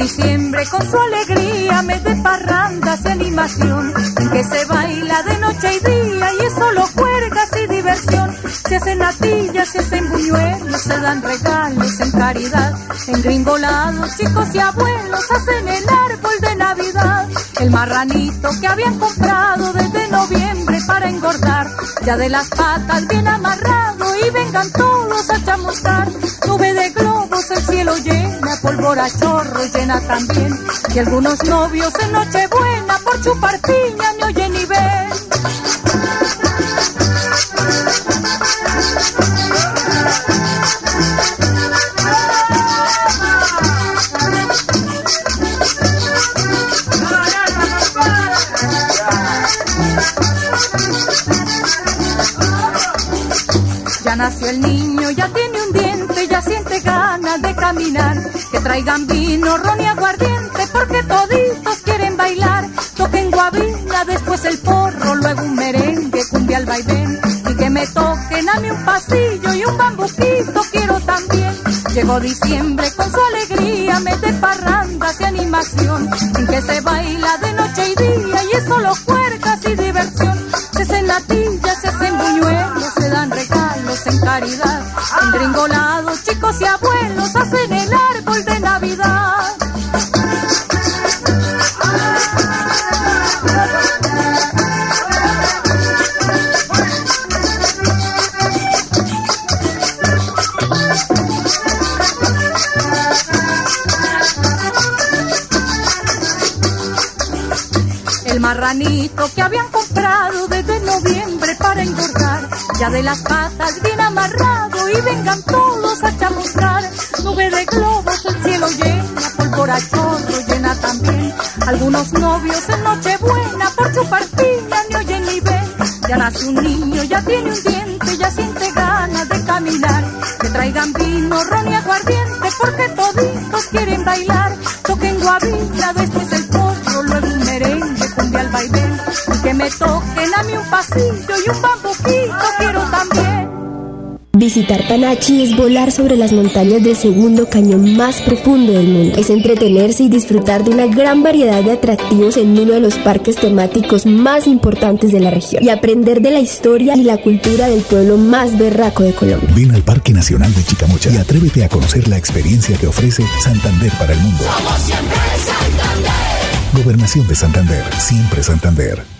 Diciembre con su alegría, mes de parrandas y animación, que se baila de noche y día y es solo juergas y diversión. Se hacen natillas, se hacen buñuelos, se dan regalos en caridad. En gringolados, chicos y abuelos hacen el árbol de Navidad. El marranito que habían comprado desde noviembre para engordar, ya de las patas bien amarrado y vengan todos a chamuscar. Nube de cielo llena, pólvora chorro llena también. Y algunos novios en Nochebuena por chupar piña ni oyen ni ven. Que traigan vino, ron y aguardiente, porque toditos quieren bailar. Toquen guabina, después el porro, luego un merengue, cumbia al vaivén. Y que me toquen a mí un pasillo y un bambuquito quiero también. Llegó diciembre con su alegría, mete parrandas y animación. En que se baila de noche y día y es solo puercas y diversión. Se hacen latillas, se hacen buñuelos, se dan regalos en caridad. En gringolados, que habían comprado desde noviembre para engordar, ya de las patas bien amarrado y vengan todos a chamuscar. Nube de globos, el cielo llena, pólvora chorro llena también. Algunos novios en Nochebuena por chupar piña ni oyen ni ven. Ya nace un niño, ya tiene un diente, ya siente ganas de caminar. Que traigan vino, ron y aguardiente, porque toditos quieren bailar. Me toquen a mí un pasillo y un bambuquito quiero también. Visitar Panachi es volar sobre las montañas del segundo cañón más profundo del mundo. Es entretenerse y disfrutar de una gran variedad de atractivos en uno de los parques temáticos más importantes de la región. Y aprender de la historia y la cultura del pueblo más berraco de Colombia. Ven al Parque Nacional de Chicamocha y atrévete a conocer la experiencia que ofrece Santander para el mundo. Somos siempre Santander. Gobernación de Santander, siempre Santander.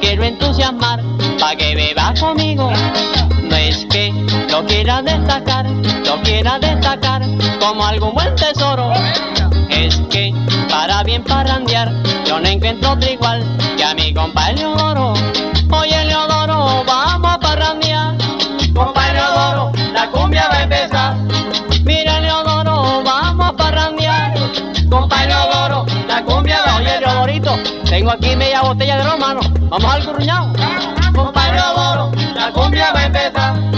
Quiero entusiasmar para que beba conmigo. No es que lo quiera destacar, lo quiera destacar como algún buen tesoro. Es que para bien parrandear yo no encuentro otro igual que a mi compa Leodoro. Oye Leodoro, vamos a parrandear. Compa Leodoro, la cumbia va a empezar. Mira Leodoro, vamos a parrandear. Compa Leodoro, la cumbia va a Oye Leodorito, tengo aquí media botella de romano. Vamos al curruñado. Compa Leodoro, la cumbia va a empezar.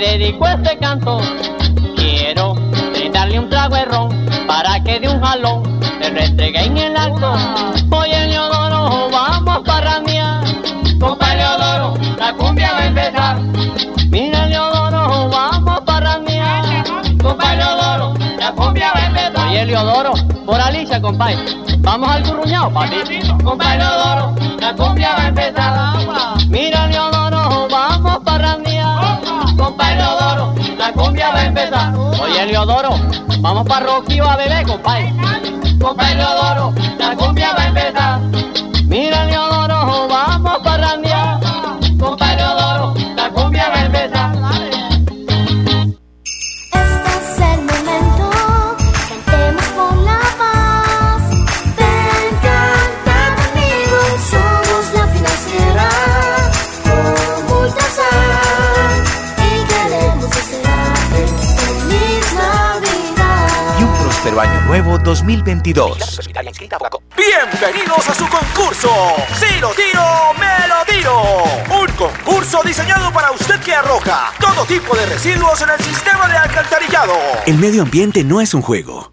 Dedico este canto. Quiero darle un trago de ron para que de un jalón se lo entregue en el acto. Oye Leodoro, vamos a parrandear. Compa Leodoro, la cumbia va a empezar. Mira Leodoro, vamos a parrandear. Compa Leodoro, la cumbia va a empezar. Oye Leodoro, por Alicia, compadre. Vamos al curruñado, papi. Compa Leodoro, la cumbia va a empezar. Mira Leodoro, la cumbia va a empezar. Oye Leodoro, vamos para Roquío a beber, compadre. Compa Leodoro, la cumbia va a empezar. Mira Leodoro, próspero año nuevo 2022. Bienvenidos a su concurso. Si lo tiro, me lo tiro. Un concurso diseñado para usted que arroja todo tipo de residuos en el sistema de alcantarillado. El medio ambiente no es un juego.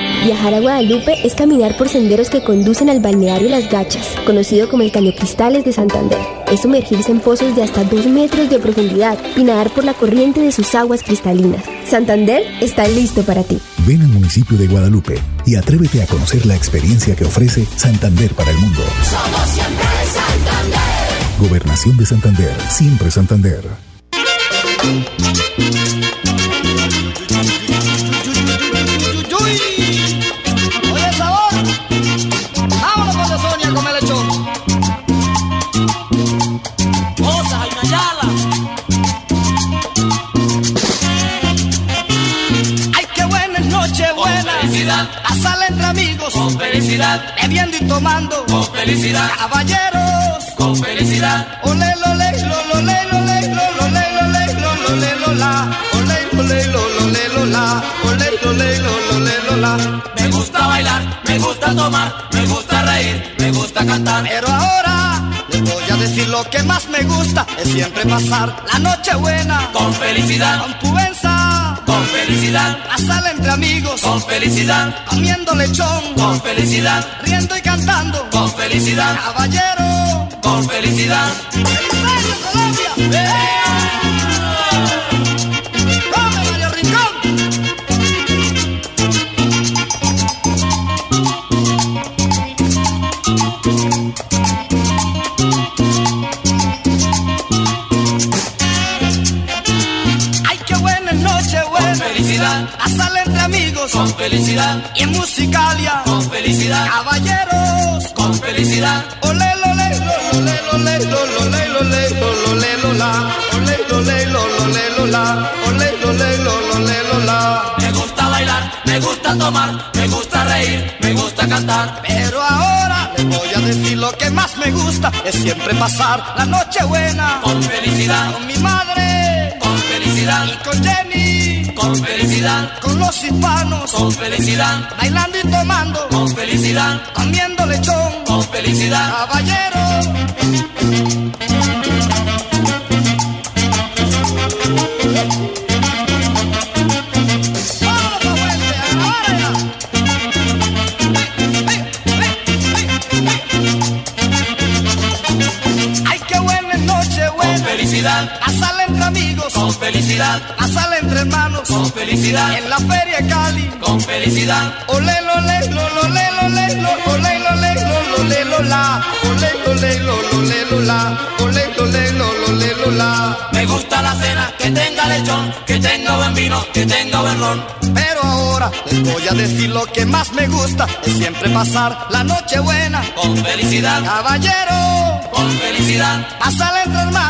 Viajar a Guadalupe es caminar por senderos que conducen al balneario Las Gachas, conocido como el Caño Cristales de Santander. Es sumergirse en pozos de hasta 2 metros de profundidad y nadar por la corriente de sus aguas cristalinas. Santander está listo para ti. Ven al municipio de Guadalupe y atrévete a conocer la experiencia que ofrece Santander para el mundo. Somos siempre Santander. Gobernación de Santander, siempre Santander. Felicidad, bebiendo y tomando, con felicidad, caballeros, con felicidad, ole, lole, lole, lole, lole, lole, lole, lola, ole, lole, lole, lola, ole, lole, lole, lola. Me gusta bailar, me gusta tomar, me gusta reír, me gusta cantar. Pero ahora les voy a decir lo que más me gusta, es siempre pasar la noche buena, con felicidad, con pubenza, con felicidad, pasarla entre amigos, con felicidad, comiendo lechón, con felicidad, riendo y cantando, con felicidad, caballero, con felicidad. ¡Feliz Colombia! ¡Come, con felicidad, y en musicalia, con felicidad, caballeros, con felicidad, Ole, lole, lole, lole, lole, lole, lole, lola. Ole, lole, lole, lola. Ole, lole, lole, lola. me gusta bailar, me gusta tomar, me gusta reír, me gusta cantar. Pero ahora les voy a decir lo que más me gusta es siempre pasar la noche buena Con felicidad, con mi madre con felicidad, y con Jenny, con felicidad, con los hispanos, con felicidad, bailando y tomando, con felicidad, comiendo lechón, con felicidad. caballero. ¡Vámonos, Pahuente, a! ¡Ay, qué buena noche, Con buena! felicidad, Pasarla entre amigos, con felicidad, entre hermanos, con felicidad, en la feria Cali. con felicidad, Ole, lole, lole, lole, lole, lole, lole, lola. Ole, lole, lole, lola. Ole, lole, lole, lola. me gusta la cena, que tenga lechón, que tenga buen vino, que tenga buen ron. Pero ahora les voy a decir lo que más me gusta es siempre pasar la noche buena. Con felicidad, Caballero, con felicidad, pasarla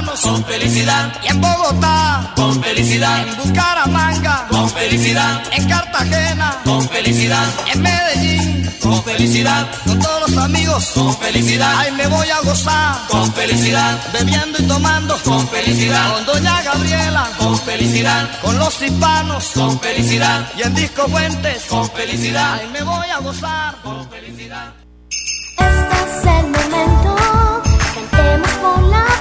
con felicidad, y en Bogotá, con felicidad, en Bucaramanga, con felicidad, en Cartagena, con felicidad, en Medellín, con felicidad, con todos los amigos. con felicidad, Ay, me voy a gozar, con felicidad, bebiendo y tomando, con felicidad, con Doña Gabriela, con felicidad, con los hispanos, con felicidad, y en Disco Fuentes. con felicidad. Ay, me voy a gozar. Con felicidad. Este es el momento, cantemos por la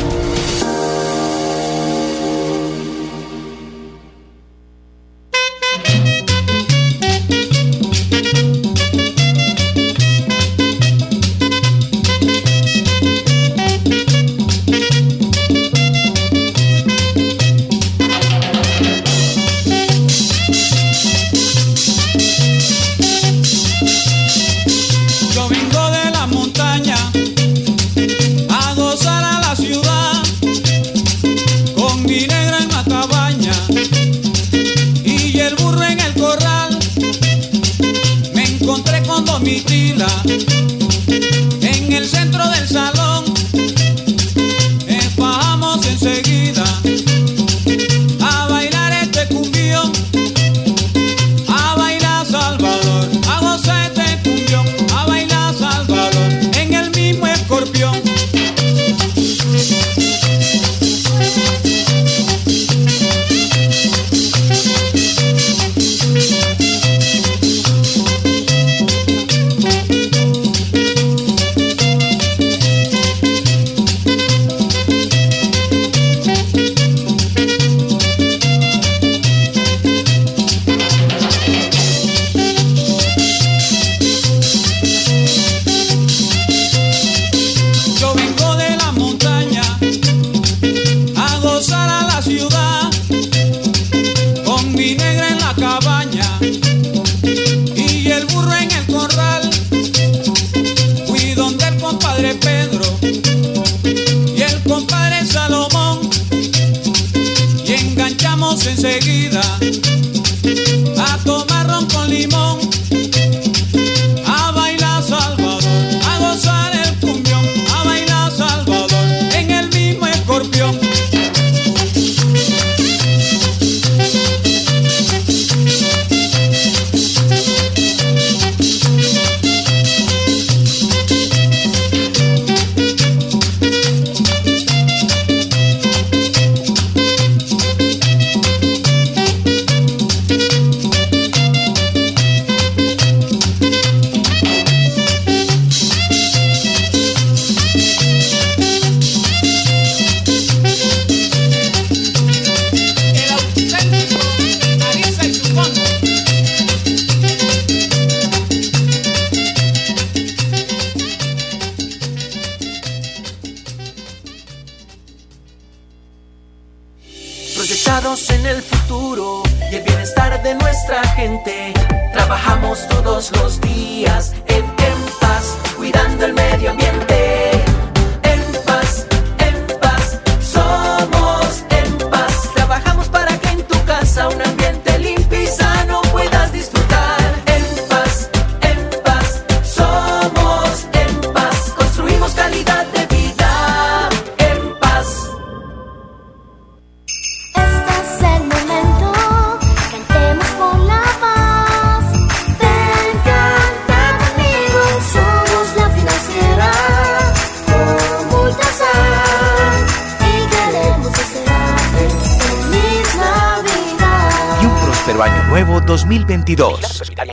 los días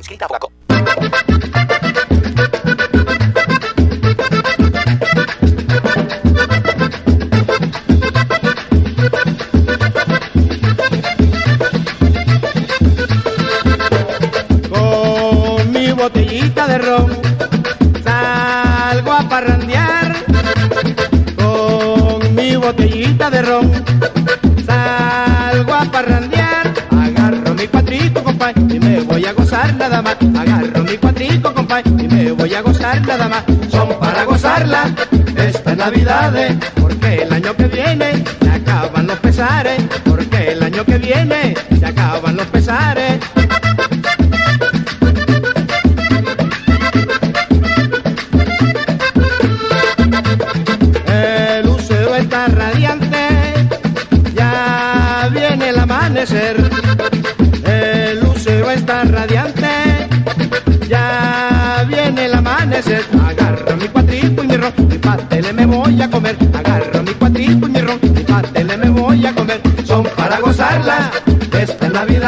escrita por a gozar nada más, son para gozarla. Estas navidades, porque el año que viene se acaban los pesares, porque el año que viene se acaban los pesares.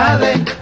Navidades,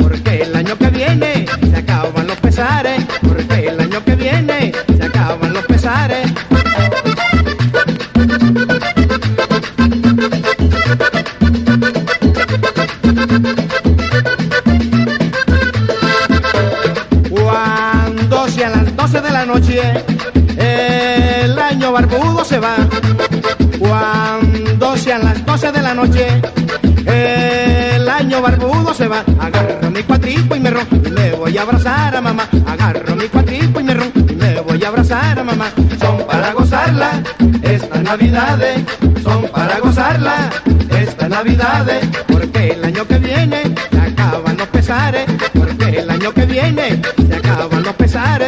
mamá. Son para gozarla estas navidades, son para gozarla estas navidades, porque el año que viene se acaban los pesares, porque el año que viene se acaban los pesares.